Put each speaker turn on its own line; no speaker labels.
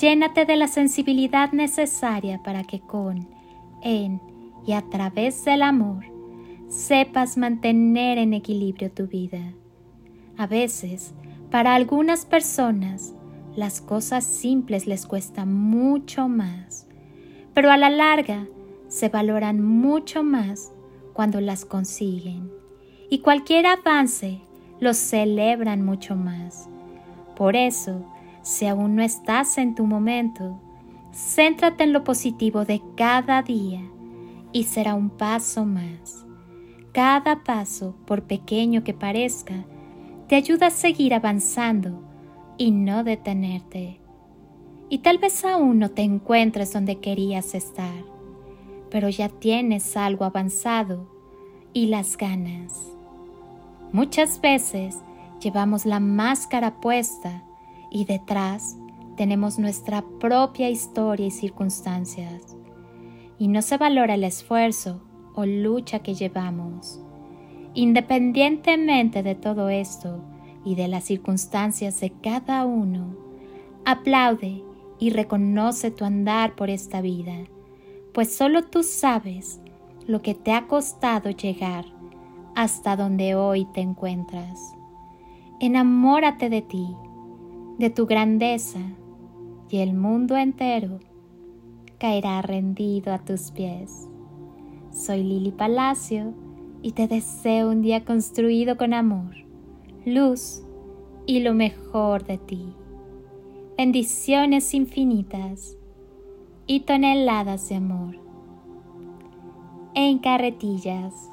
Llénate de la sensibilidad necesaria para que con, en y a través del amor sepas mantener en equilibrio tu vida. A veces, para algunas personas, las cosas simples les cuestan mucho más, pero a la larga se valoran mucho más cuando las consiguen y cualquier avance los celebran mucho más. Por eso, si aún no estás en tu momento, céntrate en lo positivo de cada día y será un paso más. Cada paso, por pequeño que parezca, te ayuda a seguir avanzando y no detenerte. Y tal vez aún no te encuentres donde querías estar, pero ya tienes algo avanzado y las ganas. Muchas veces llevamos la máscara puesta y detrás tenemos nuestra propia historia y circunstancias. Y no se valora el esfuerzo o lucha que llevamos. Independientemente de todo esto y de las circunstancias de cada uno, aplaude y reconoce tu andar por esta vida, pues solo tú sabes lo que te ha costado llegar hasta donde hoy te encuentras. Enamórate de ti de tu grandeza y el mundo entero caerá rendido a tus pies. Soy Lili Palacio y te deseo un día construido con amor, luz y lo mejor de ti. Bendiciones infinitas y toneladas de amor. En carretillas.